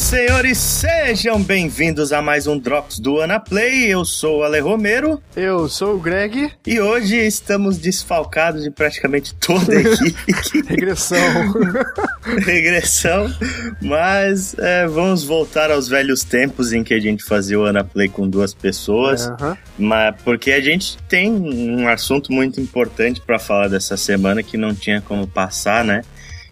E senhores, sejam bem-vindos a mais um Drops do Anaplay. Eu sou o Ale Romero. Eu sou o Greg. E hoje estamos desfalcados de praticamente toda a equipe. Regressão. Regressão. Mas é, vamos voltar aos velhos tempos em que a gente fazia o Anaplay com duas pessoas. Mas porque a gente tem um assunto muito importante para falar dessa semana que não tinha como passar, né?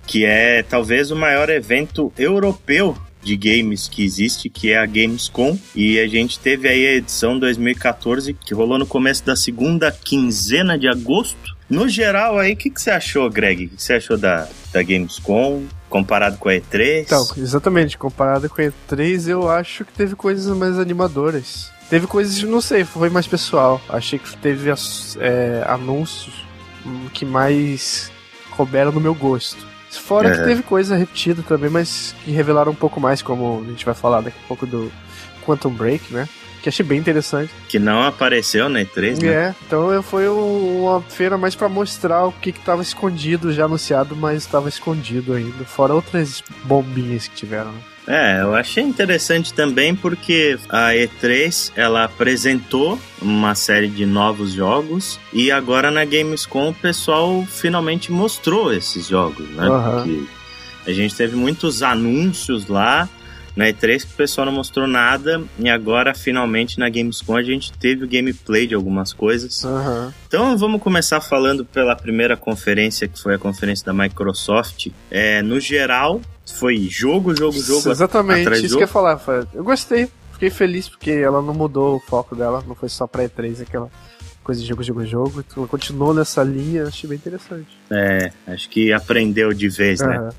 Que é talvez o maior evento europeu de games que existe, que é a Gamescom. E a gente teve aí a edição 2014, que rolou no começo da segunda quinzena de agosto. No geral, aí, o que, que você achou, Greg? O que você achou da, da Gamescom comparado com a E3? Então, exatamente, comparado com a E3, eu acho que teve coisas mais animadoras. Teve coisas, não sei, foi mais pessoal. Achei que teve é, anúncios que mais couberam no meu gosto. Fora que Aham. teve coisa repetida também, mas que revelaram um pouco mais, como a gente vai falar daqui a pouco do Quantum Break, né? Que achei bem interessante. Que não apareceu na E3, né? É, então foi um- uma feira mais pra mostrar o que que tava escondido, já anunciado, mas estava escondido ainda. Fora outras bombinhas que tiveram. né? É, eu achei interessante também porque a E3 ela apresentou uma série de novos jogos e agora na Gamescom o pessoal finalmente mostrou esses jogos, né? Porque a gente teve muitos anúncios lá na E3 que o pessoal não mostrou nada e agora finalmente na Gamescom a gente teve o gameplay de algumas coisas. Aham. Então vamos começar falando pela primeira conferência, que foi a conferência da Microsoft. É, no geral, foi jogo, jogo, jogo. Exatamente, isso jogo. que eu ia falar. Eu gostei, fiquei feliz porque ela não mudou o foco dela, não foi só pra E3, aquela coisa de jogo, jogo, jogo. Então ela continuou nessa linha, achei bem interessante. É, acho que aprendeu de vez, né? Aham.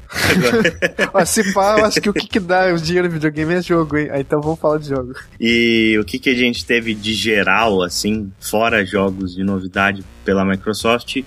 Ó, se pá, eu acho que o que, que dá o dinheiro no videogame é jogo, hein? Então vamos falar de jogo. E o que, que a gente teve de geral, assim, fora jogos de novidade pela Microsoft,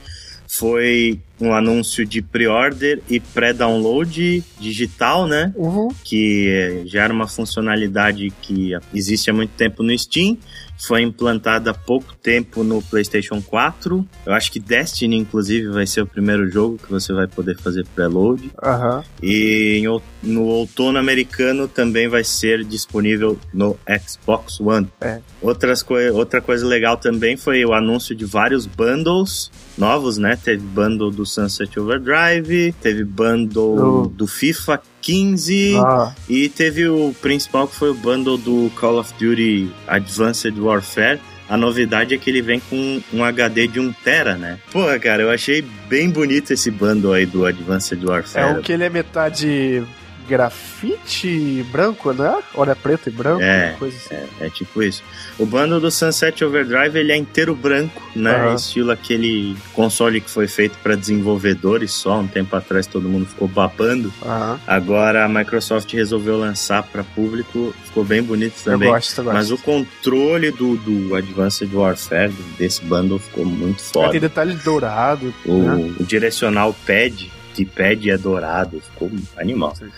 foi um anúncio de pre-order e pré-download digital, né? Uhum. que eh, já era uma funcionalidade que existe há muito tempo no Steam, foi implantada há pouco tempo no PlayStation 4. Eu acho que Destiny, inclusive, vai ser o primeiro jogo que você vai poder fazer preload. Aham. E no outono americano também vai ser disponível no Xbox One. É. Outras outra coisa legal também foi o anúncio de vários bundles novos, né? Teve bundle do Sunset Overdrive, teve bundle do FIFA 15 Ah, e teve o principal que foi o bundle do Call of Duty Advanced Warfare. A novidade é que ele vem com um HD de 1 tera, né? Porra, cara, eu achei bem bonito esse bundle aí do Advanced é Warfare. o que ele é metade grafite branco, não é? Ou é preto e branco? É, coisa assim. É tipo isso. O bundle do Sunset Overdrive ele é inteiro branco, né? Aham. Estilo aquele console que foi feito para desenvolvedores só. Um tempo atrás todo mundo ficou babando. Aham. Agora a Microsoft resolveu lançar para público. Ficou bem bonito Eu também. gosto, eu gosto. Mas o controle do, do Advanced Warfare, desse bundle, ficou muito foda. Tem detalhe dourado. O, né? o direcional pad, pad é dourado, ficou animal. Sim.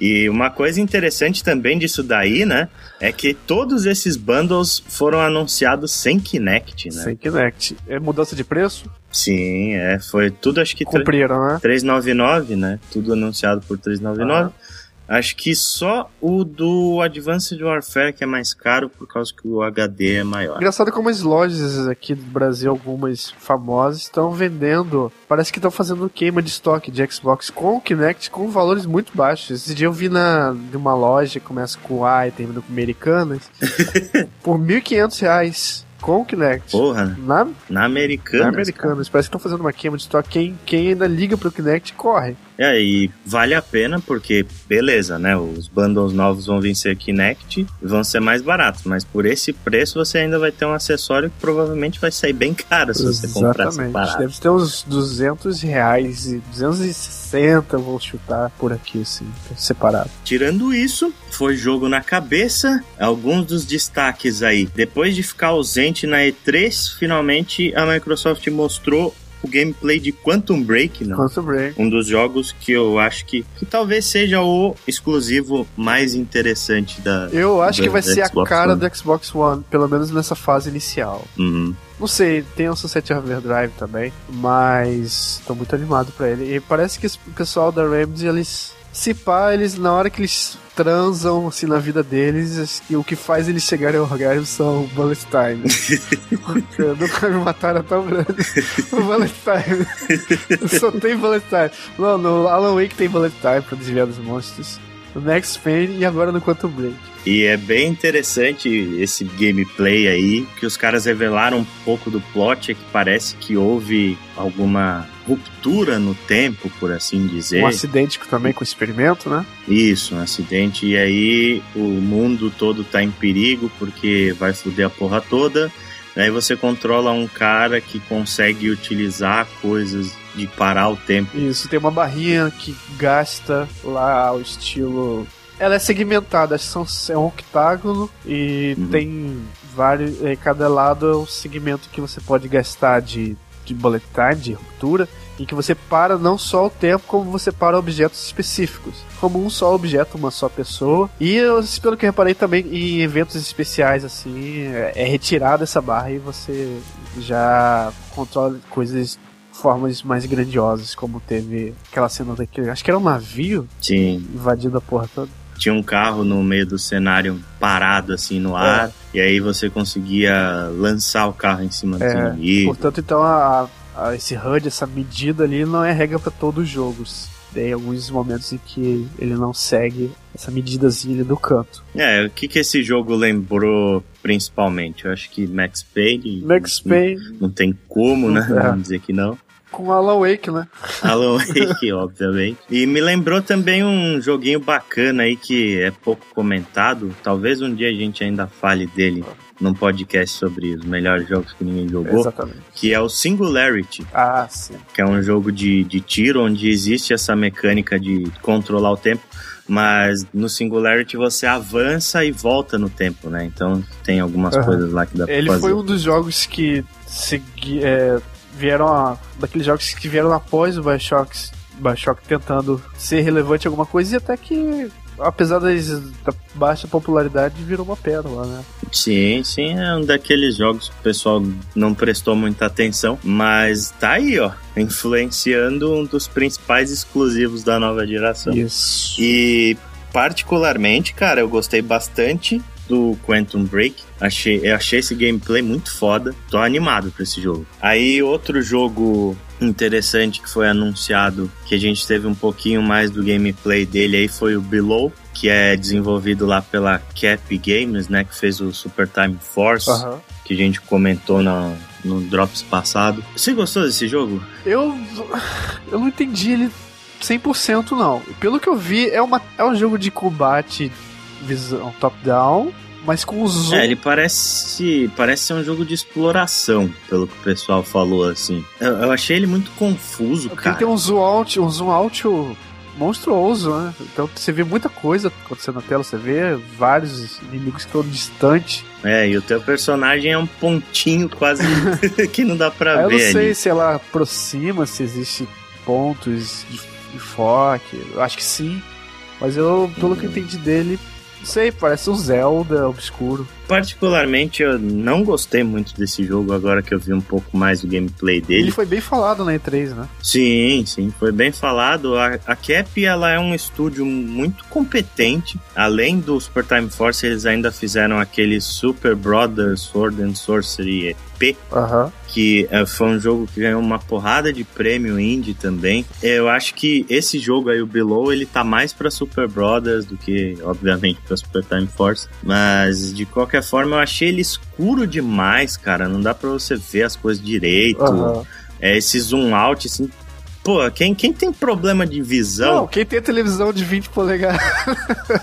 E uma coisa interessante também disso daí, né? É que todos esses bundles foram anunciados sem Kinect, né? Sem Kinect. É mudança de preço? Sim, é. Foi tudo, acho que Cumpriram, né? 399, né? Tudo anunciado por 399. Aham. Acho que só o do Advanced Warfare que é mais caro por causa que o HD é maior. Engraçado como as lojas aqui do Brasil, algumas famosas, estão vendendo. Parece que estão fazendo queima de estoque de Xbox com o Kinect com valores muito baixos. Esse dia eu vi na, de uma loja que começa com A e termina com Americanas por 1.500 reais com o Kinect. Porra, Na, na americana. na Americanas. Parece que estão fazendo uma queima de estoque. Quem, quem ainda liga pro Kinect corre. É, e vale a pena porque, beleza, né? Os bundles novos vão vencer Kinect e vão ser mais baratos, mas por esse preço você ainda vai ter um acessório que provavelmente vai sair bem caro se você comprar separado. Deve ter uns 200 reais e 260, vou chutar por aqui, assim, separado. Tirando isso, foi jogo na cabeça. Alguns dos destaques aí. Depois de ficar ausente na E3, finalmente a Microsoft mostrou o gameplay de Quantum Break, não? Quantum Break. Um dos jogos que eu acho que, que talvez seja o exclusivo mais interessante da. Eu acho do- que vai ser a Xbox cara One. do Xbox One, pelo menos nessa fase inicial. Uhum. Não sei, tem o Sunset Overdrive também, mas tô muito animado pra ele. E parece que o pessoal da Remedy, eles Se pá, eles, na hora que eles transam, assim, na vida deles, e o que faz eles chegarem ao orgasmo são bullet time. nunca me mataram tão grande. O bullet time. Só tem bullet time. Não, no Alan Wake tem bullet time pra desviar dos monstros. No Next Pain e agora no Quantum Break. E é bem interessante esse gameplay aí, que os caras revelaram um pouco do plot, é que parece que houve alguma ruptura no tempo, por assim dizer. Um acidente também com o experimento, né? Isso, um acidente. E aí o mundo todo tá em perigo porque vai foder a porra toda. Aí você controla um cara que consegue utilizar coisas de parar o tempo. Isso, tem uma barrinha que gasta lá o estilo. Ela é segmentada, são, é um octágono e uhum. tem vários. É, cada lado é um segmento que você pode gastar de, de time, de ruptura, em que você para não só o tempo, como você para objetos específicos. Como um só objeto, uma só pessoa. E pelo que eu reparei também em eventos especiais, assim, é, é retirada essa barra e você já controla coisas formas mais grandiosas, como teve aquela cena daquele. Acho que era um navio Sim. invadindo a porra toda. Tinha um carro no meio do cenário parado assim no ar, é. e aí você conseguia lançar o carro em cima do é, inimigo. Portanto, então a, esse HUD, essa medida ali, não é regra para todos os jogos. Tem alguns momentos em que ele não segue essa medidazinha do canto. É, o que, que esse jogo lembrou principalmente? Eu acho que Max Payne. Max Payne. Não, não tem como, né? É. Vamos dizer que não. Com Alan Wake, né? Alan Wake, obviamente. E me lembrou também um joguinho bacana aí que é pouco comentado. Talvez um dia a gente ainda fale dele num podcast sobre os melhores jogos que ninguém jogou. Exatamente. Que é o Singularity. Ah, sim. Que é um jogo de, de tiro onde existe essa mecânica de controlar o tempo. Mas no Singularity você avança e volta no tempo, né? Então tem algumas uhum. coisas lá que dá pra Ele fazer. Ele foi um dos jogos que segui, é, vieram a, daqueles jogos que vieram após o Bioshock, Bioshock tentando ser relevante em alguma coisa e até que apesar da baixa popularidade, virou uma pérola, né? Sim, sim, é um daqueles jogos que o pessoal não prestou muita atenção, mas tá aí, ó, influenciando um dos principais exclusivos da nova geração. Isso. E particularmente, cara, eu gostei bastante do Quantum Break. Achei, eu achei esse gameplay muito foda. Tô animado pra esse jogo. Aí, outro jogo interessante que foi anunciado, que a gente teve um pouquinho mais do gameplay dele aí, foi o Below, que é desenvolvido lá pela Cap Games, né? Que fez o Super Time Force, uhum. que a gente comentou no, no Drops passado. Você gostou desse jogo? Eu, eu não entendi ele 100% não. Pelo que eu vi, é, uma, é um jogo de combate visão top-down, mas com zoom. É, ele parece, parece ser um jogo de exploração, pelo que o pessoal falou, assim. Eu, eu achei ele muito confuso, Porque cara. Ele tem um zoom out, um zoom out monstruoso, né? Então você vê muita coisa acontecendo na tela, você vê vários inimigos que estão distantes. É, e o teu personagem é um pontinho quase que não dá pra ver. Eu não sei ali. se ela aproxima, se existe pontos de, de foco. Eu acho que sim. Mas eu, pelo que eu entendi dele, sei, parece um Zelda obscuro. Particularmente, eu não gostei muito desse jogo agora que eu vi um pouco mais do gameplay dele. Ele foi bem falado na E3, né? Sim, sim, foi bem falado. A, a Cap, ela é um estúdio muito competente. Além do Super Time Force, eles ainda fizeram aquele Super Brothers Sword and Sorcery EP, uhum. que é, foi um jogo que ganhou uma porrada de prêmio indie também. Eu acho que esse jogo aí, o Below, ele tá mais para Super Brothers do que, obviamente, para Super Time Force. Mas de qualquer forma, eu achei ele escuro demais, cara. Não dá para você ver as coisas direito. Uhum. É, esse zoom out, assim, Pô, quem, quem tem problema de visão. Não, quem tem televisão de 20 polegadas.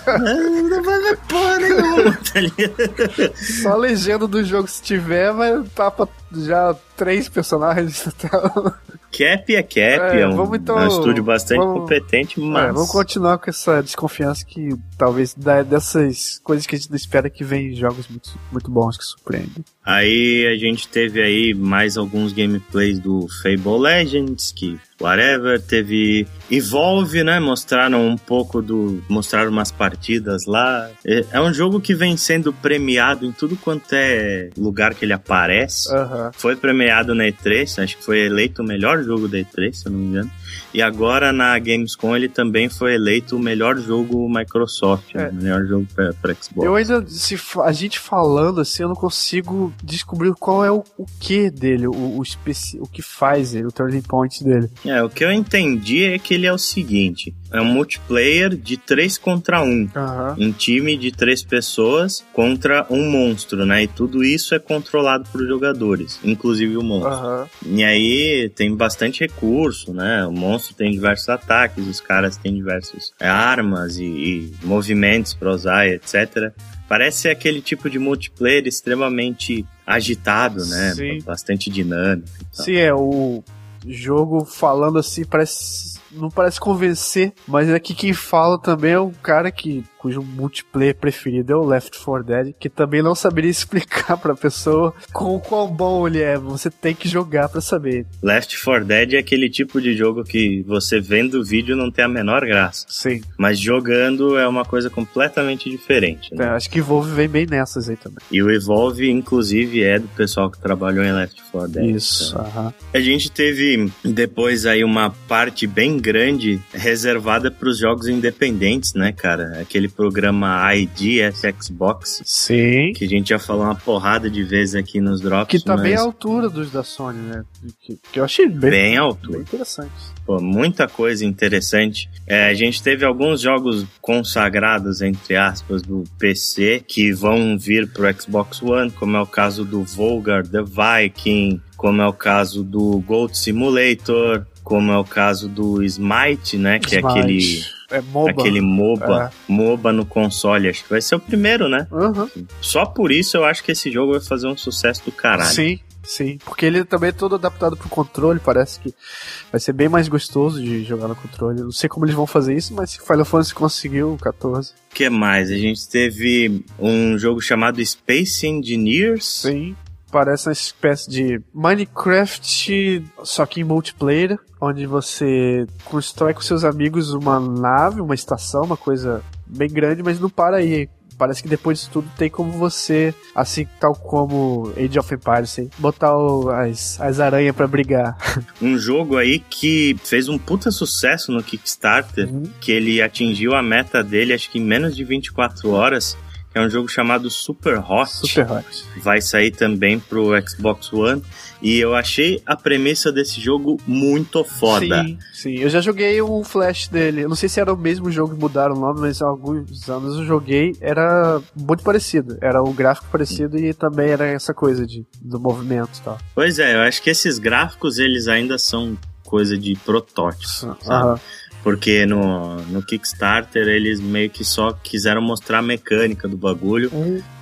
Não, não vai ver porra nenhuma, tá ligado? Só a legenda do jogo, se tiver, vai tapa já três personagens na tela. Cap é Cap, é, é um, então, um estúdio bastante vamos, competente, mas. É, vamos continuar com essa desconfiança que talvez dessas coisas que a gente não espera que vem jogos muito, muito bons que surpreendem. Aí a gente teve aí mais alguns gameplays do Fable Legends, que whatever, teve Evolve, né? Mostraram um pouco do. Mostraram umas partidas lá. É, é um jogo que vem sendo premiado em tudo quanto é lugar que ele aparece. Foi premiado na E3, acho que foi eleito o melhor jogo da E3, se eu não me engano. E agora na Gamescom ele também foi eleito o melhor jogo Microsoft, É. né? o melhor jogo pra, pra Xbox. Eu ainda, se a gente falando assim, eu não consigo descobrir qual é o, o que dele, o, o, o que faz ele, o turning point dele. É, o que eu entendi é que ele é o seguinte: é um multiplayer de 3 contra 1. Aham. Um time de três pessoas contra um monstro, né? E tudo isso é controlado por jogadores, inclusive o monstro. Aham. E aí tem bastante recurso, né? O monstro tem diversos ataques, os caras têm diversas armas e, e movimentos pra usar, etc. Parece aquele tipo de multiplayer extremamente agitado, né? Sim. Bastante dinâmico. Sim, é, o jogo falando assim, parece. Não parece convencer, mas aqui quem fala também é um cara que cujo multiplayer preferido é o Left 4 Dead, que também não saberia explicar pra pessoa com o quão bom ele é. Você tem que jogar pra saber. Left 4 Dead é aquele tipo de jogo que você vendo o vídeo não tem a menor graça. Sim. Mas jogando é uma coisa completamente diferente. Né? Então, acho que Evolve vem bem nessas aí também. E o Evolve, inclusive, é do pessoal que trabalhou em Left 4 Dead. Isso, Então. A gente teve depois aí uma parte bem grande reservada para os jogos independentes, né, cara? Aquele programa ID Xbox. Sim. Que a gente já falou uma porrada de vezes aqui nos drops. Que tá bem mas à altura dos da Sony, né? Que, que eu achei bem, bem alto. bem interessante. Pô, muita coisa interessante. É, a gente teve alguns jogos consagrados, entre aspas, do PC que vão vir pro Xbox One, como é o caso do Volgar The Viking, como é o caso do Gold Simulator, como é o caso do Smite, né? Que é Smite. aquele, É MOBA. aquele MOBA, MOBA no console. Acho que vai ser o primeiro, né? Aham. Só por isso eu acho que esse jogo vai fazer um sucesso do caralho. Sim, sim. Porque ele também é todo adaptado pro controle, parece que vai ser bem mais gostoso de jogar no controle. Não sei como eles vão fazer isso, mas se Final Fantasy conseguiu, o 14. O que mais? A gente teve um jogo chamado Space Engineers. Sim. Parece uma espécie de Minecraft, só que em multiplayer, onde você constrói com seus amigos uma nave, uma estação, uma coisa bem grande, mas não para aí. Parece que depois disso tudo tem como você, assim tal como Age of Empires, assim, botar o- as, as aranhas pra brigar. Um jogo aí que fez um puta sucesso no Kickstarter, Uhum. que ele atingiu a meta dele acho que em menos de 24 horas, é um jogo chamado Super Hot. Super hot. Vai sair também pro Xbox One. E eu achei a premissa desse jogo muito foda. Sim, sim. Eu já joguei um flash dele. Eu não sei se era o mesmo jogo que mudaram o nome, mas há alguns anos eu joguei. Era muito parecido. Era um gráfico parecido e também era essa coisa de, do movimento e tal. Pois é, eu acho que esses gráficos eles ainda são coisa de protótipo, sabe? Porque no, no Kickstarter eles meio que só quiseram mostrar a mecânica do bagulho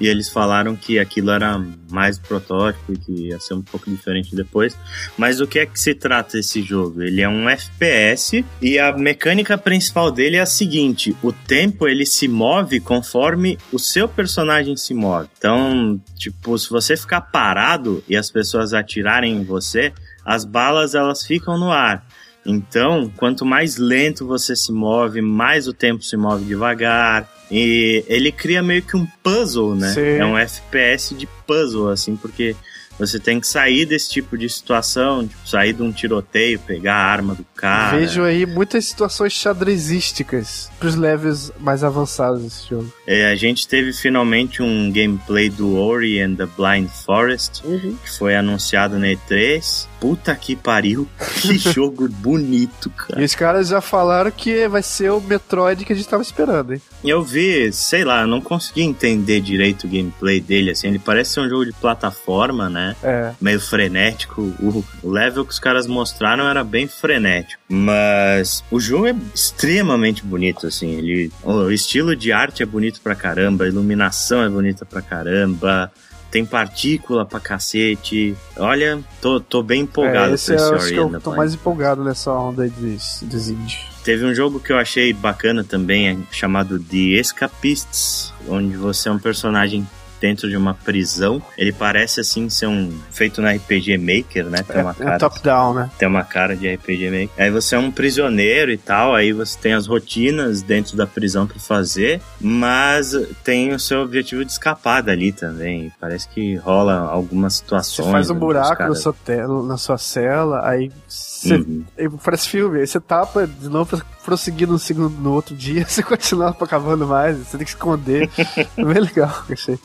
e eles falaram que aquilo era mais protótipo e que ia ser um pouco diferente depois. Mas o que é que se trata esse jogo? Ele é um FPS e a mecânica principal dele é a seguinte: o tempo ele se move conforme o seu personagem se move. Então, tipo, se você ficar parado e as pessoas atirarem em você, as balas elas ficam no ar. Então, quanto mais lento você se move, mais o tempo se move devagar. E ele cria meio que um puzzle, né? Sim. É um FPS de puzzle, assim, porque você tem que sair desse tipo de situação, tipo, sair de um tiroteio, pegar a arma do cara. Vejo aí muitas situações xadrezísticas pros levels mais avançados desse jogo. É, a gente teve finalmente um gameplay do Ori and the Blind Forest, que foi anunciado na E3. Puta que pariu, que jogo bonito, cara. E os caras já falaram que vai ser o Metroid que a gente tava esperando, hein? Eu vi, sei lá, não consegui entender direito o gameplay dele, assim, ele parece ser um jogo de plataforma, né? É. Meio frenético. O, o level que os caras mostraram era bem frenético. Mas o jogo é extremamente bonito, assim. Ele, o estilo de arte é bonito pra caramba, a iluminação é bonita pra caramba. Tem partícula pra cacete. Olha, tô, tô bem empolgado é, esse com esse eu acho que Ori and eu tô mais empolgado nessa onda aí dos, dos indies. Teve um jogo que eu achei bacana também, é chamado The Escapists, onde você é um personagem dentro de uma prisão. Ele parece assim ser um feito no RPG Maker, né? Tem uma é, cara, é top-down, né? Tem uma cara de RPG Maker. Aí você é um prisioneiro e tal, aí você tem as rotinas dentro da prisão para fazer, mas tem o seu objetivo de escapar dali também. Parece que rola algumas situações. Você faz um buraco na sua, tela, na sua cela, aí você, uhum. parece filme, aí você tapa de novo pra prosseguir no, segundo, no outro dia, você continua acabando mais, você tem que esconder. é bem legal, achei.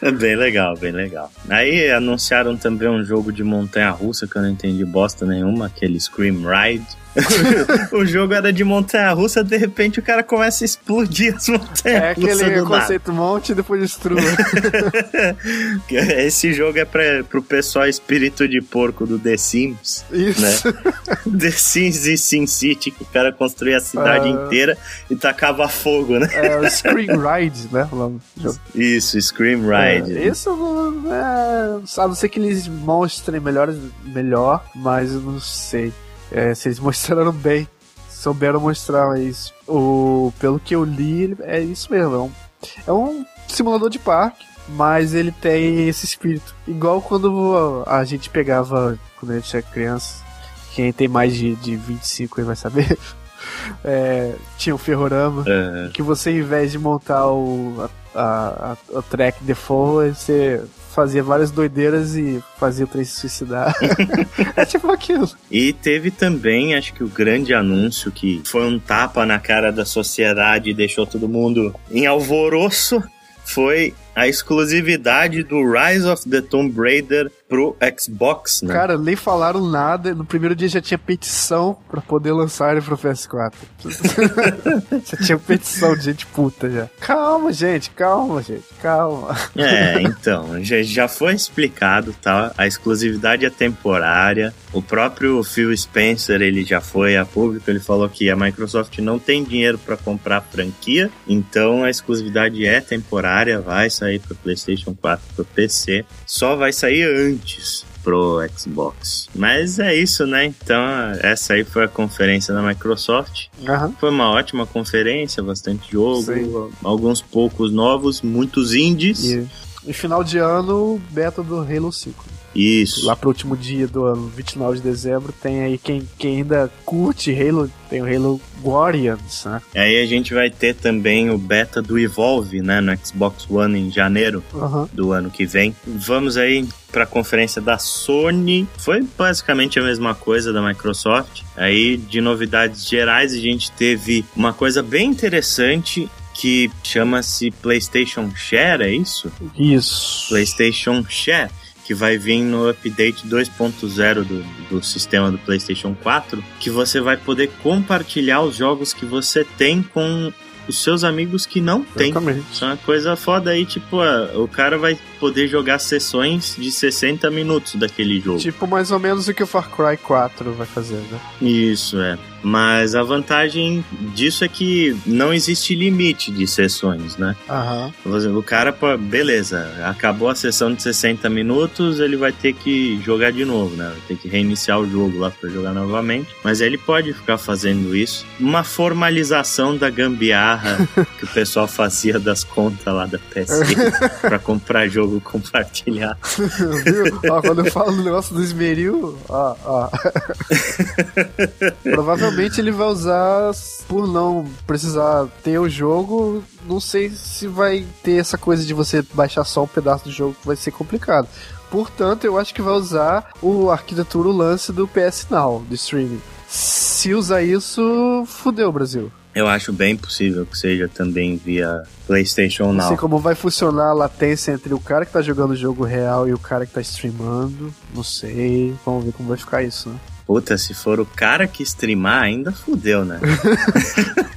É bem legal, bem legal. Aí anunciaram também um jogo de montanha russa que eu não entendi bosta nenhuma, aquele Scream Ride. o jogo era de montanha russa, de repente o cara começa a explodir as montanhas É aquele conceito nada. monte e depois destrua. Esse jogo é pra, pro pessoal espírito de porco do The Sims. Isso. Né? The Sims e Sim City, que o cara construía a cidade uh... inteira e tacava fogo, né? É, o Scream Ride, né? Isso, Scream Ride. É, isso é. A não ser que eles mostrem melhores, melhor, mas eu não sei. É, vocês mostraram bem. Souberam mostrar, mas o, pelo que eu li, é isso mesmo. É um, é um simulador de parque, mas ele tem esse espírito. Igual quando a gente pegava, quando a gente era criança, quem tem mais de, de 25 aí vai saber. É, tinha o Ferrorama, uhum. que você, em vez de montar o, a, a, a track default, você fazia várias doideiras e fazia o trem se suicidar. é tipo aquilo. E teve também, acho que o grande anúncio que foi um tapa na cara da sociedade e deixou todo mundo em alvoroço foi a exclusividade do Rise of the Tomb Raider pro Xbox, né? Cara, nem falaram nada. No primeiro dia já tinha petição para poder lançar ele pro PS4. já tinha petição de gente puta já. Calma, gente, calma, gente, calma. É, então, já, já foi explicado, tá? A exclusividade é temporária. O próprio Phil Spencer, ele já foi a público, ele falou que a Microsoft não tem dinheiro para comprar franquia, então a exclusividade é temporária, vai sair pro PlayStation 4, pro PC, só vai sair antes pro Xbox. Mas é isso, né? Então, essa aí foi a conferência da Microsoft. Uhum. Foi uma ótima conferência, bastante jogo, Sim. alguns poucos novos, muitos indies. E, e final de ano, beta do Halo 5. Isso. Lá pro último dia do ano, 29 de dezembro, tem aí quem, quem ainda curte Halo, tem o Halo Guardians, né? E aí a gente vai ter também o beta do Evolve, né, no Xbox One em janeiro uhum. do ano que vem. Vamos aí para a conferência da Sony. Foi basicamente a mesma coisa da Microsoft. Aí de novidades gerais a gente teve uma coisa bem interessante que chama-se PlayStation Share, é isso? Isso. PlayStation Share que vai vir no update 2.0 do, do sistema do PlayStation 4, que você vai poder compartilhar os jogos que você tem com os seus amigos que não têm. Isso é uma coisa foda aí, tipo, o cara vai poder jogar sessões de 60 minutos daquele jogo. Tipo, mais ou menos o que o Far Cry 4 vai fazer, né? Isso, é. Mas a vantagem disso é que não existe limite de sessões, né? Uhum. O cara, beleza, acabou a sessão de 60 minutos, ele vai ter que jogar de novo, né? Vai ter que reiniciar o jogo lá para jogar novamente. Mas ele pode ficar fazendo isso. Uma formalização da gambiarra que o pessoal fazia das contas lá da PS para comprar jogo compartilhado. Viu? Ó, quando eu falo do negócio do esmeril, ó, ó. Provavelmente provavelmente ele vai usar por não precisar ter o jogo. Não sei se vai ter essa coisa de você baixar só um pedaço do jogo que vai ser complicado. Portanto, eu acho que vai usar o arquitetura o lance do PS Now, do streaming. Se usar isso, fudeu Brasil. Eu acho bem possível que seja também via PlayStation Now. Não sei como vai funcionar a latência entre o cara que tá jogando o jogo real e o cara que tá streamando. Não sei. Vamos ver como vai ficar isso, né? Puta, se for o cara que streamar, ainda fudeu, né?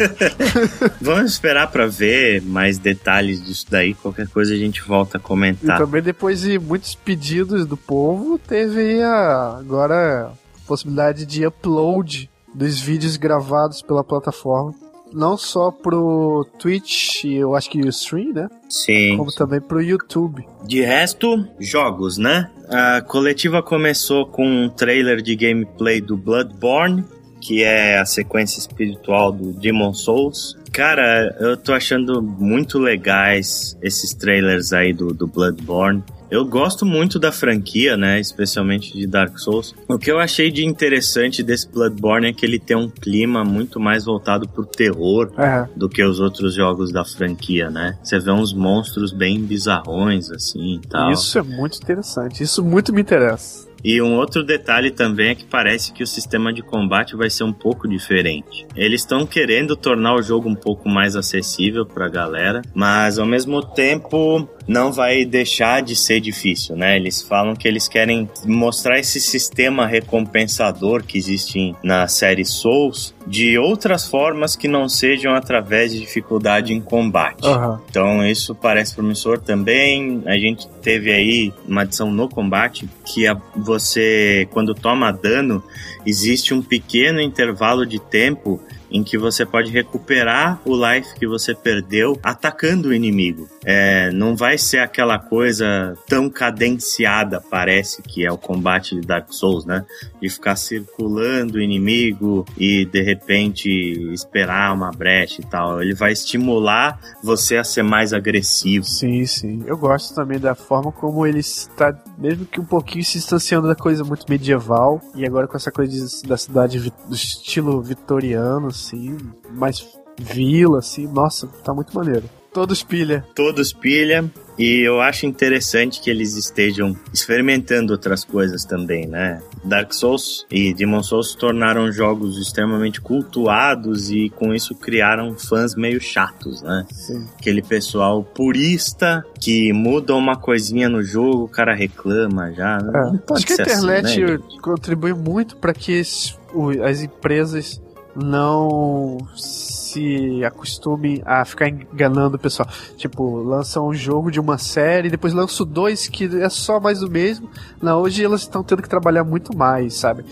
Vamos esperar para ver mais detalhes disso daí. Qualquer coisa a gente volta a comentar. E também depois de muitos pedidos do povo, teve a, agora a possibilidade de upload dos vídeos gravados pela plataforma não só pro Twitch, eu acho que o stream, né? Sim. Como também pro YouTube. De resto, jogos, né? A coletiva começou com um trailer de gameplay do Bloodborne, que é a sequência espiritual do Demon Souls. Cara, eu tô achando muito legais esses trailers aí do, do Bloodborne. Eu gosto muito da franquia, né? Especialmente de Dark Souls. O que eu achei de interessante desse Bloodborne é que ele tem um clima muito mais voltado pro terror É. do que os outros jogos da franquia, né? Você vê uns monstros bem bizarrões, assim e tal. Isso é muito interessante. Isso muito me interessa. E um outro detalhe também é que parece que o sistema de combate vai ser um pouco diferente. Eles estão querendo tornar o jogo um pouco mais acessível pra galera, mas ao mesmo tempo não vai deixar de ser difícil, né? Eles falam que eles querem mostrar esse sistema recompensador que existe na série Souls de outras formas que não sejam através de dificuldade em combate. Aham. Então isso parece promissor também. A gente teve aí uma adição no combate que a- você, quando toma dano, existe um pequeno intervalo de tempo em que você pode recuperar o life que você perdeu atacando o inimigo. É, não vai ser aquela coisa tão cadenciada, parece que é o combate de Dark Souls, né? De ficar circulando o inimigo e de repente esperar uma brecha e tal. Ele vai estimular você a ser mais agressivo. Sim, sim. Eu gosto também da forma como ele está, mesmo que um pouquinho se distanciando da coisa muito medieval, e agora com essa coisa de- da cidade do estilo vitoriano, assim, mais vila, assim, nossa, tá muito maneiro. Todos pilha. Todos pilha. E eu acho interessante que eles estejam experimentando outras coisas também, né? Dark Souls e Demon Souls se tornaram jogos extremamente cultuados e com isso criaram fãs meio chatos, né? Sim. Aquele pessoal purista que muda uma coisinha no jogo, o cara reclama já. né? É. Acho que a assim, internet né, gente? contribui muito para que as empresas não se acostumem a ficar enganando o pessoal. Tipo, lançam um jogo de uma série, depois lançam dois que é só mais do mesmo. Não, hoje elas estão tendo que trabalhar muito mais, sabe?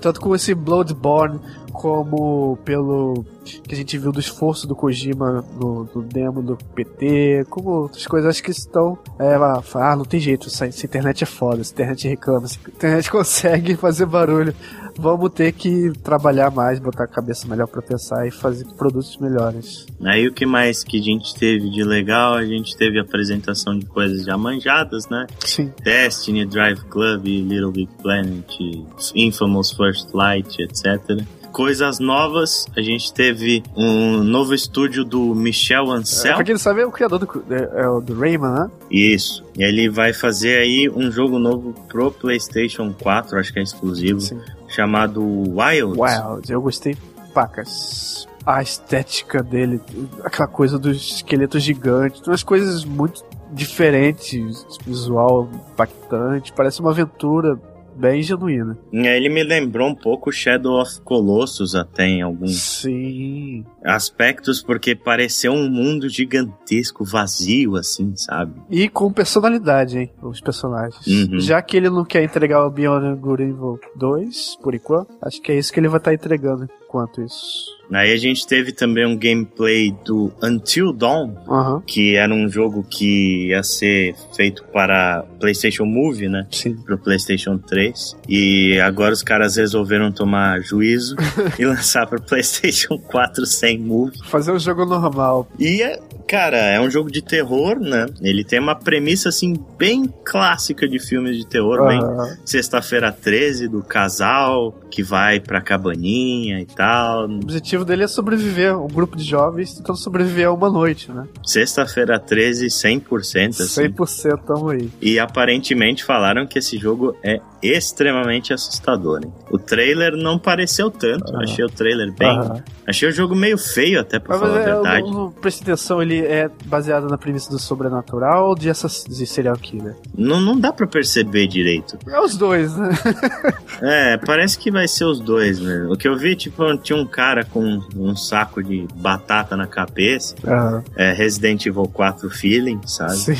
Tanto com esse Bloodborne, como pelo que a gente viu do esforço do Kojima no, no demo do PT, como outras coisas, acho que estão. É, lá, ah, não tem jeito, essa, essa internet é foda, essa internet reclama, essa internet consegue fazer barulho. Vamos ter que trabalhar mais, botar a cabeça melhor pra pensar e fazer produtos melhores. Aí o que mais que a gente teve de legal? A gente teve apresentação de coisas já manjadas, né? Sim. Destiny, Drive Club, Little Big Planet, Infamous First Light, etc. Coisas novas, a gente teve um novo estúdio do Michel É, Ancel. pra quem não sabe, é o criador do, é, é do Rayman, né? Isso. E ele vai fazer aí um jogo novo pro PlayStation 4, acho que é exclusivo, Sim. chamado Wilds. Wild, eu gostei pacas. A estética dele, aquela coisa dos esqueletos gigantes, umas coisas muito diferentes, visual impactante, parece uma aventura bem genuína. Aí ele me lembrou um pouco Shadow of Colossus até em alguns Sim. aspectos, porque pareceu um mundo gigantesco, vazio, assim, sabe? E com personalidade, hein, os personagens. Uhum. Já que ele não quer entregar o Beyond Good Evil 2, por enquanto, acho que é isso que ele vai estar entregando enquanto isso. Aí a gente teve também um gameplay do Until Dawn, Aham, que era um jogo que ia ser feito para PlayStation Move, né? sim. Pro PlayStation 3. E agora os caras resolveram tomar juízo e lançar pro PlayStation 4 sem Move. Fazer um jogo normal. E, é- cara, é um jogo de terror, né? Ele tem uma premissa, assim, bem clássica de filmes de terror, bem Aham. Sexta-feira 13, do casal que vai pra cabaninha e tal. O objetivo dele é sobreviver, um grupo de jovens tentando sobreviver a uma noite, né? Sexta-feira 13, 100%, assim. 100% tamo aí. E aparentemente falaram que esse jogo é extremamente assustador, hein? O trailer não pareceu tanto. Aham. Achei o trailer bem. Aham. Achei o jogo meio feio, até pra Mas falar a é, eu verdade. não, não preste atenção, ele é baseado na premissa do sobrenatural ou de, assass- de serial killer? Não, não dá pra perceber direito. É os dois, né? É, parece que vai ser os dois, né? O que eu vi, tipo, tinha um cara com um saco de batata na cabeça. Aham. É Resident Evil 4 feeling, sabe? Sim.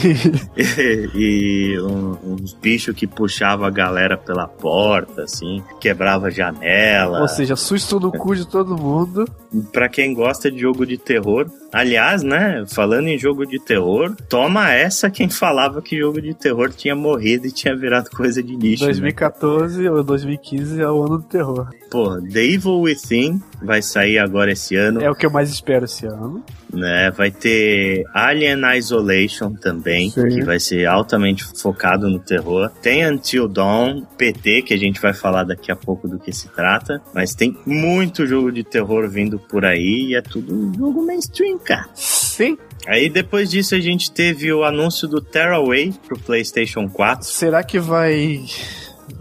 E, e um- uns bichos que puxavam a galera pela porta, assim, quebrava a janela. Ou seja, susto no cu de todo mundo. Pra quem gosta de jogo de terror, aliás, né, né? Falando em jogo de terror, toma essa quem falava que jogo de terror tinha morrido e tinha virado coisa de lixo. 2014 né? ou 2015 é o ano do terror. Pô, The Evil Within vai sair agora esse ano. É o que eu mais espero esse ano. Né, vai ter Alien Isolation também, Sim. que vai ser altamente focado no terror. Tem Until Dawn, PT, que a gente vai falar daqui a pouco do que se trata. Mas tem muito jogo de terror vindo por aí e é tudo um jogo mainstream, cara. Sim. Aí depois disso a gente teve o anúncio do Tearaway pro PlayStation 4. Será que vai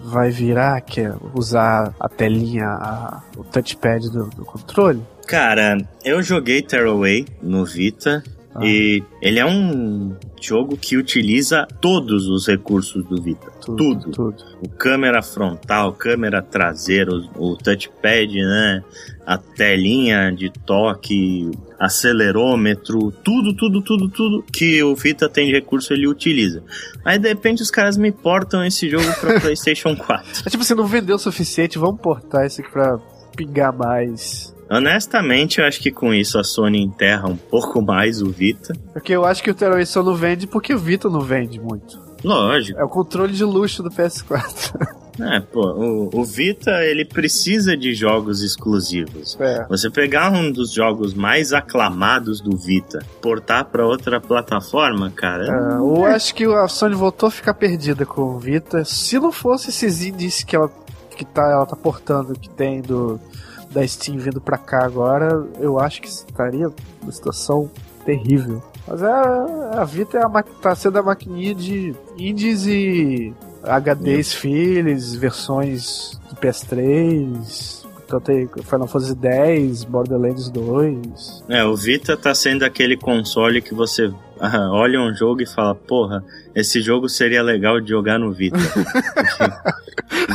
vai virar que é usar a telinha, a, o touchpad do, do controle? Cara, eu joguei Tearaway no Vita ah. e ele é um jogo que utiliza todos os recursos do Vita. Tudo. Tudo. tudo. O câmera frontal, câmera traseira, o, o touchpad, né? A telinha de toque, acelerômetro, tudo, tudo, tudo, tudo que o Vita tem de recurso ele utiliza. Aí de repente os caras me portam esse jogo pra PlayStation 4. É tipo, você não vendeu o suficiente, vamos portar isso aqui pra pingar mais. Honestamente, eu acho que com isso a Sony enterra um pouco mais o Vita. Porque eu acho que o Tearaway só não vende porque o Vita não vende muito. Lógico. É o controle de luxo do PS4. É, pô, o, o, Vita ele precisa de jogos exclusivos. É. Você pegar um dos jogos mais aclamados do Vita, portar para outra plataforma, cara. É, eu acho que a Sony voltou a ficar perdida com o Vita. Se não fosse esses indies que ela que tá, ela tá portando, que tem do da Steam vindo pra cá agora, eu acho que estaria uma situação terrível. Mas é, a Vita é a, tá sendo a maquininha de indies e HDs Philips, versões do PS3. Então tem Final Fantasy X, Borderlands 2. É, o Vita tá sendo aquele console que você olha um jogo e fala, porra, esse jogo seria legal de jogar no Vita.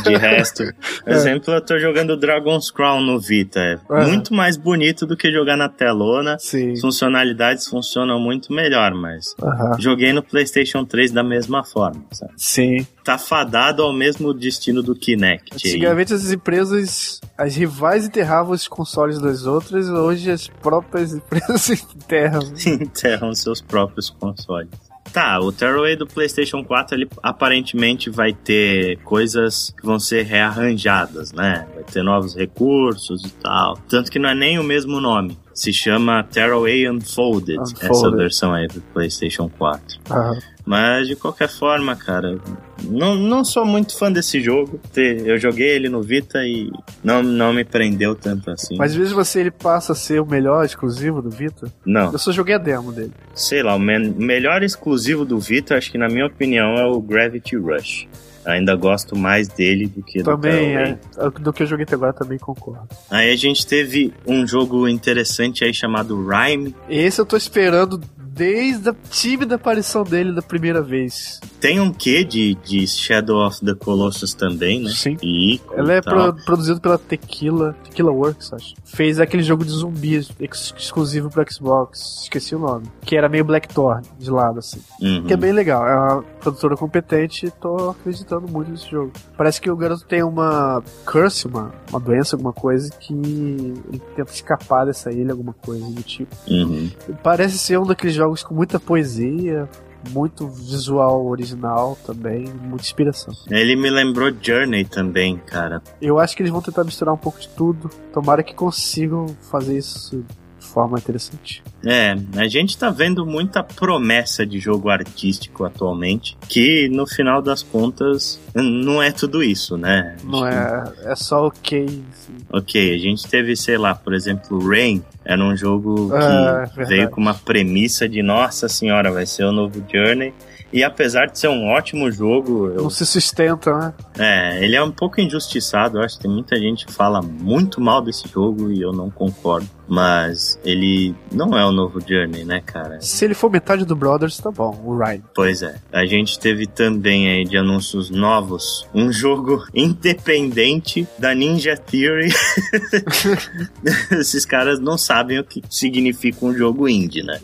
de resto, por é. exemplo, eu tô jogando Dragon's Crown no Vita. É uhum. muito mais bonito do que jogar na telona. Sim. Funcionalidades funcionam muito melhor, mas uhum. joguei no PlayStation 3 da mesma forma, sabe? Sim. Tá fadado ao mesmo destino do Kinect. Antigamente as empresas, as rivais enterravam os consoles das outras, hoje as próprias empresas enterram. enterram seus próprios consoles. Tá, o Tearaway do PlayStation 4 ele aparentemente vai ter coisas que vão ser rearranjadas, né? Vai ter novos recursos e tal. Tanto que não é nem o mesmo nome. Se chama Tearaway Unfolded, Unfolded. essa versão aí do PlayStation 4. Uhum. Mas de qualquer forma, cara, não, não sou muito fã desse jogo. Eu joguei ele no Vita e não, não me prendeu tanto assim. Mas às vezes você ele passa a ser o melhor exclusivo do Vita? Não. Eu só joguei a demo dele. Sei lá, o me melhor exclusivo do Vita, acho que na minha opinião, é o Gravity Rush. Ainda gosto mais dele do que também, do é, do que eu joguei até agora também concordo. Aí a gente teve um jogo interessante aí chamado Rhyme. Esse eu tô esperando desde a tímida aparição dele da primeira vez. Tem um quê de, de Shadow of the Colossus também, né? Sim. E Ela é pro, produzido pela Tequila, Tequila Works, acho. Fez aquele jogo de zumbis ex exclusivo pro Xbox, esqueci o nome. Que era meio Blackthorn de lado, assim. Uhum. Que é bem legal. É uma produtora competente e tô acreditando muito nesse jogo. Parece que o garoto tem uma curse, uma, uma doença, alguma coisa, que ele tenta escapar dessa ilha, alguma coisa do tipo. Uhum. Parece ser um daqueles jogos jogos com muita poesia, muito visual original também, muita inspiração. Ele me lembrou Journey também, cara. Eu acho que eles vão tentar misturar um pouco de tudo. Tomara que consigam fazer isso forma interessante. É, a gente tá vendo muita promessa de jogo artístico atualmente, que no final das contas não é tudo isso, né? Não é, é só ok. Ok, a gente teve, sei lá, por exemplo, Rain, era um jogo que é, veio com uma premissa de nossa senhora, vai ser o novo Journey. E apesar de ser um ótimo jogo. Eu... Não se sustenta, né? É, ele é um pouco injustiçado. Eu acho que tem muita gente que fala muito mal desse jogo e eu não concordo. Mas ele não é o novo Journey, né, cara? Se ele for metade do Brothers, tá bom, o Ryan. Pois é. A gente teve também aí de anúncios novos um jogo independente da Ninja Theory. Esses caras não sabem o que significa um jogo indie, né?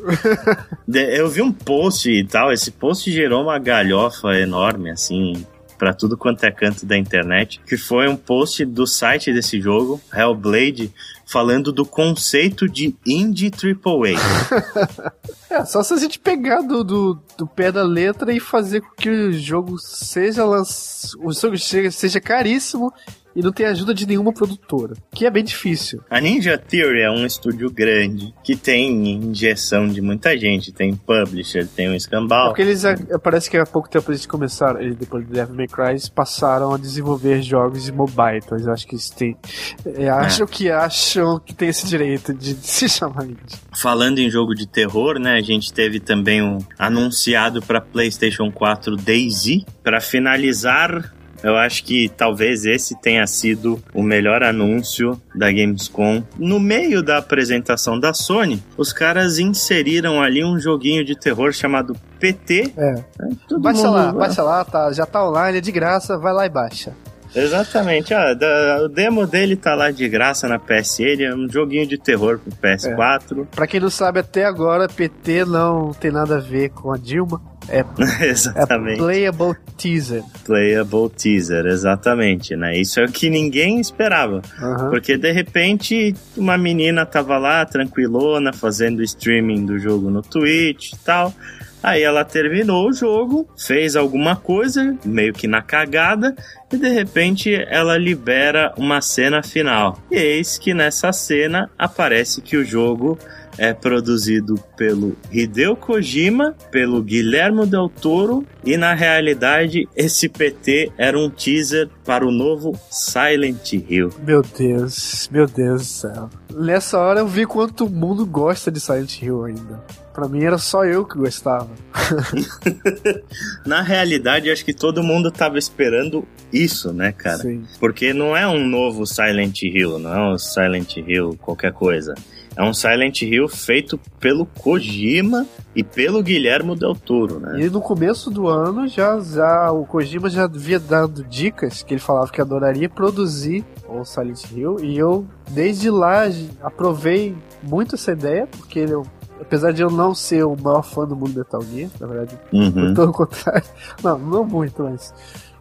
Eu vi um post e tal, esse post gerou uma galhofa enorme, assim para tudo quanto é canto da internet, que foi um post do site desse jogo, Hellblade, falando do conceito de indie AAA. é, só se a gente pegar do, do, do, pé da letra e fazer com que o jogo seja lançado, o jogo seja caríssimo e não tem ajuda de nenhuma produtora, que é bem difícil. A Ninja Theory é um estúdio grande que tem injeção de muita gente, tem publisher, tem um escambau. É porque eles parece que há pouco tempo eles começaram, eles, depois do Devil May Cry, eles passaram a desenvolver jogos de mobile, então eles acham que eles têm é, acham é. que acham que tem esse direito de, se chamar indie. Falando em jogo de terror, né, a gente teve também um anunciado para PlayStation 4 DayZ para finalizar eu acho que talvez esse tenha sido o melhor anúncio da Gamescom. No meio da apresentação da Sony, os caras inseriram ali um joguinho de terror chamado PT. É. é baixa mundo, lá, baixa lá, tá, já tá online, é de graça, vai lá e baixa. Exatamente, ah, da, o demo dele tá lá de graça na PSN, é um joguinho de terror pro PS4. É. Pra quem não sabe, até agora PT não tem nada a ver com a Dilma. É, exatamente. É playable teaser. Playable teaser, exatamente, né? Isso é o que ninguém esperava. Uhum. Porque de repente uma menina tava lá tranquilona fazendo streaming do jogo no Twitch e tal. Aí ela terminou o jogo, fez alguma coisa, meio que na cagada, e de repente ela libera uma cena final. E eis que nessa cena aparece que o jogo é produzido pelo Hideo Kojima, pelo Guilherme Del Toro e na realidade esse PT era um teaser para o novo Silent Hill. Meu Deus, meu Deus do céu. Nessa hora eu vi quanto o mundo gosta de Silent Hill ainda. Pra mim era só eu que gostava. Na realidade, acho que todo mundo tava esperando isso, né, cara? Sim. Porque não é um novo Silent Hill, não é um Silent Hill qualquer coisa. É um Silent Hill feito pelo Kojima e pelo Guilhermo Del Toro, né? E no começo do ano já, já o Kojima já havia dado dicas que ele falava que adoraria produzir o Silent Hill e eu desde lá aprovei muito essa ideia porque ele apesar de eu não ser o maior fã do mundo Metal Gear, na verdade, uhum. pelo contrário, não, não muito, mas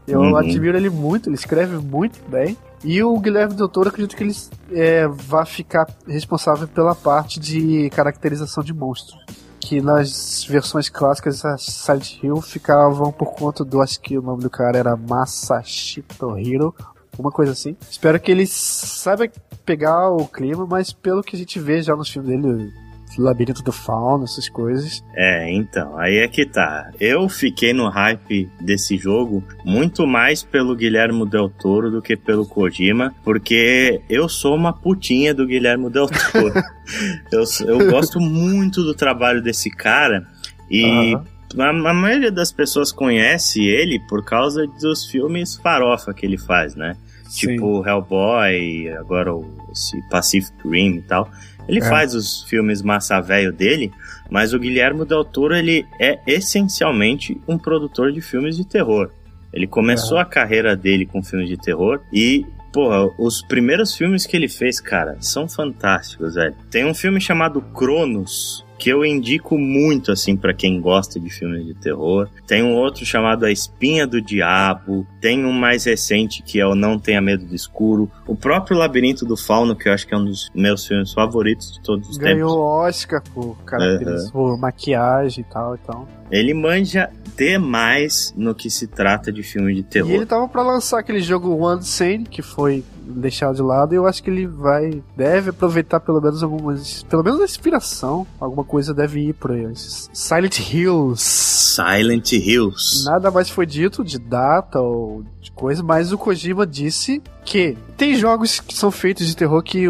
eu uhum. admiro ele muito, ele escreve muito bem. E o Guilherme Doutor, acredito que ele é, vai ficar responsável pela parte de caracterização de monstros. Que nas versões clássicas a Silent Hill ficavam por conta do. Acho que o nome do cara era Masashito Hiro, uma coisa assim. Espero que ele saiba pegar o clima, mas pelo que a gente vê já nos filmes dele, Labirinto do Fauno, essas coisas. É, então, aí é que tá. Eu fiquei no hype desse jogo muito mais pelo Guilherme Del Toro do que pelo Kojima, porque eu sou uma putinha do Guilherme Del Toro. eu, eu gosto muito do trabalho desse cara e. Uhum. A, a maioria das pessoas conhece ele por causa dos filmes farofa que ele faz, né? Sim. Tipo Hellboy, agora o, esse Pacific Rim e tal. Ele é. faz os filmes massa velho dele, mas o Guilherme Del Toro ele é essencialmente um produtor de filmes de terror. Ele começou é. a carreira dele com filmes de terror e Porra, os primeiros filmes que ele fez, cara, são fantásticos, velho. Tem um filme chamado Cronos, que eu indico muito assim para quem gosta de filmes de terror. Tem um outro chamado A Espinha do Diabo, tem um mais recente que é o Não Tenha Medo do Escuro, o próprio Labirinto do Fauno, que eu acho que é um dos meus filmes favoritos de todos os Ganhou tempos. Ganhou Oscar por características, uhum. por maquiagem e tal, então. Ele manja demais no que se trata de filme de terror. E ele tava para lançar aquele jogo One Sane, que foi deixado de lado, e eu acho que ele vai, deve aproveitar pelo menos algumas, pelo menos a inspiração, alguma coisa deve ir por aí. Silent Hills. Silent Hills. Nada mais foi dito de data ou de coisa, mas o Kojima disse que tem jogos que são feitos de terror que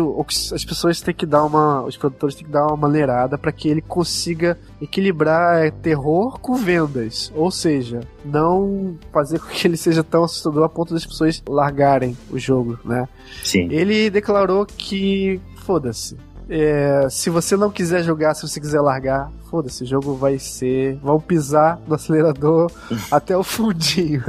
as pessoas têm que dar uma, os produtores têm que dar uma maneirada para que ele consiga equilibrar é, terror com vendas, ou seja, não fazer com que ele seja tão assustador a ponto das pessoas largarem o jogo, né? Sim. Ele declarou que foda-se, é, se você não quiser jogar, se você quiser largar, foda-se, o jogo vai ser. Vão pisar no acelerador até o fundinho.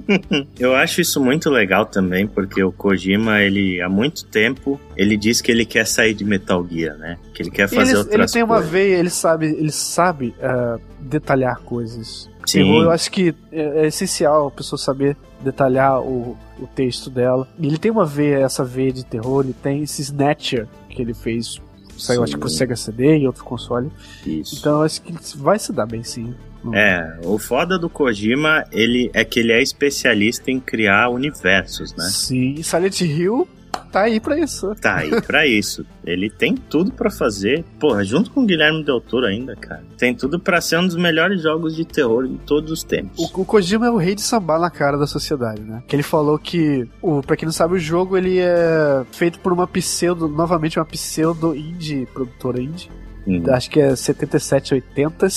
Eu acho isso muito legal também, porque o Kojima, ele há muito tempo, ele diz que ele quer sair de Metal Gear, né? Que ele quer fazer ele, outras coisas. Ele tem coisas. uma veia, ele sabe, ele sabe uh, detalhar coisas. Sim. Terror, eu acho que é, é essencial a pessoa saber detalhar o, o texto dela. Ele tem uma veia, essa veia de terror, ele tem esse Snatcher que ele fez saiu sim. acho que pro Sega CD e outro console. Isso. Então acho que vai se dar bem sim. É, o foda do Kojima, ele é que ele é especialista em criar universos, né? Sim, Silent Hill tá aí pra isso. Tá aí pra isso. Ele tem tudo para fazer. Porra, junto com o Guilherme Del Toro ainda, cara. Tem tudo para ser um dos melhores jogos de terror de todos os tempos. O, o Kojima é o rei de sambar na cara da sociedade, né? Que ele falou que, o, pra quem não sabe, o jogo ele é feito por uma pseudo, novamente uma pseudo indie, produtora indie. Uhum. Acho que é 7780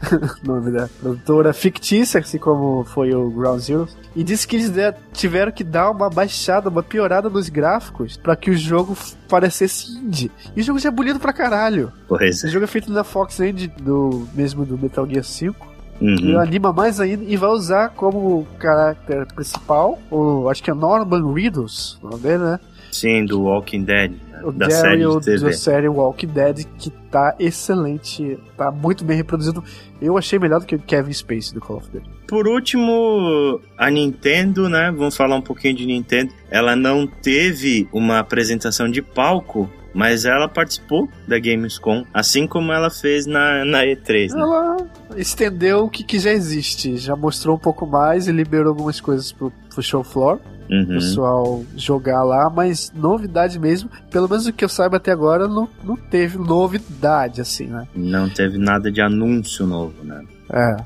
nome da produtora fictícia, assim como foi o Ground Zero. E disse que eles tiveram que dar uma baixada, uma piorada nos gráficos para que o jogo parecesse indie. E o jogo já é bonito pra caralho. Pois é. O jogo é feito na Fox End, do mesmo do Metal Gear 5. Uhum. E anima mais ainda e vai usar como caráter principal o acho que é Norman Reedus, o nome dele, né? Sim, do Walking Dead o da série de TV. da série Walking Dead, que tá excelente, tá muito bem reproduzido. Eu achei melhor do que o Kevin Space do Call of Duty. Por último, a Nintendo, né? Vamos falar um pouquinho de Nintendo. Ela não teve uma apresentação de palco, mas ela participou da Gamescom, assim como ela fez na, na E3. Né? Ela estendeu o que, que já existe, já mostrou um pouco mais e liberou algumas coisas pro, pro show floor uhum. pessoal jogar lá, mas novidade mesmo, pelo menos o que eu saiba até agora, não, não teve novidade, assim, né? Não teve nada de anúncio novo, né? É.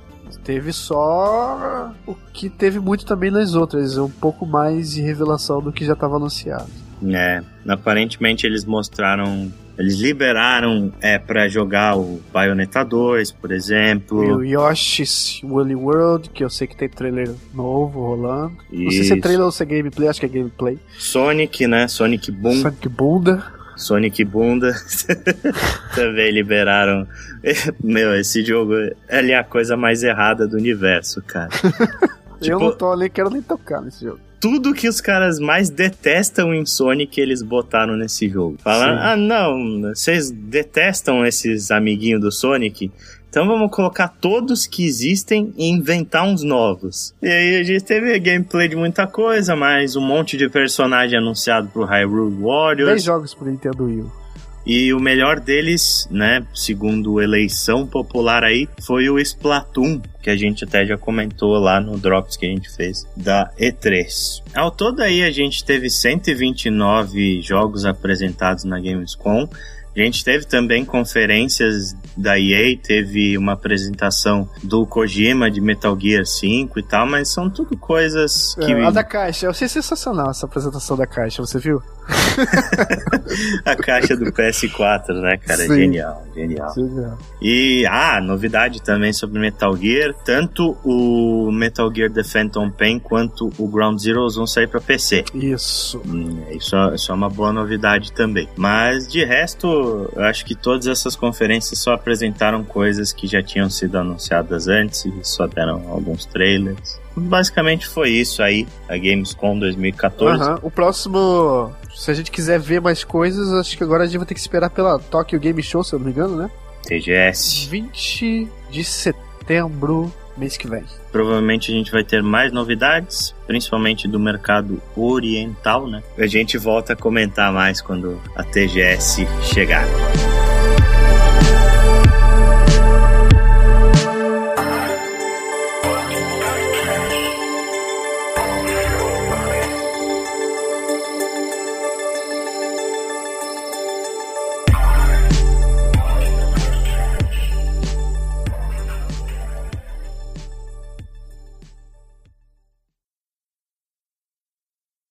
Teve só o que teve muito também nas outras, um pouco mais de revelação do que já estava anunciado. É, aparentemente eles mostraram eles liberaram é, para jogar o Bayonetta 2, por exemplo. E o Yoshi's Woolly World, que eu sei que tem trailer novo rolando. Isso. Não sei se é trailer ou se é gameplay, acho que é gameplay. Sonic, né? Sonic Boom. Sonic Bunda. Sonic Bunda. Também liberaram. Meu, esse jogo é a coisa mais errada do universo, cara. tipo, eu não tô ali, quero nem tocar nesse jogo tudo que os caras mais detestam em Sonic eles botaram nesse jogo. Falam, ah não, vocês detestam esses amiguinhos do Sonic, então vamos colocar todos que existem e inventar uns novos. E aí a gente teve gameplay de muita coisa, mas um monte de personagem anunciado pro Hyrule Warriors. 10 jogos pro Nintendo Wii. E o melhor deles, né, segundo eleição popular aí, foi o Splatoon, que a gente até já comentou lá no Drops que a gente fez da E3. Ao todo aí a gente teve 129 jogos apresentados na Gamescom. A gente teve também conferências da EA, teve uma apresentação do Kojima de Metal Gear 5 e tal, mas são tudo coisas que. É, a da caixa, eu achei sensacional essa apresentação da caixa, você viu? a caixa do PS4, né, cara? Sim. Genial, genial. Genial. E, ah, novidade também sobre Metal Gear: tanto o Metal Gear The Phantom Pain quanto o Ground Zeroes vão sair para PC. Isso. Hum, isso, é, isso é uma boa novidade também. Mas, de resto, eu acho que todas essas conferências só apresentaram coisas que já tinham sido anunciadas antes e só deram alguns trailers. Basicamente foi isso aí, a Gamescom 2014. Uhum. O próximo se a gente quiser ver mais coisas, acho que agora a gente vai ter que esperar pela Tokyo Game Show, se eu não me engano, né? TGS. 20 de setembro, mês que vem. Provavelmente a gente vai ter mais novidades, principalmente do mercado oriental, né? A gente volta a comentar mais quando a TGS chegar.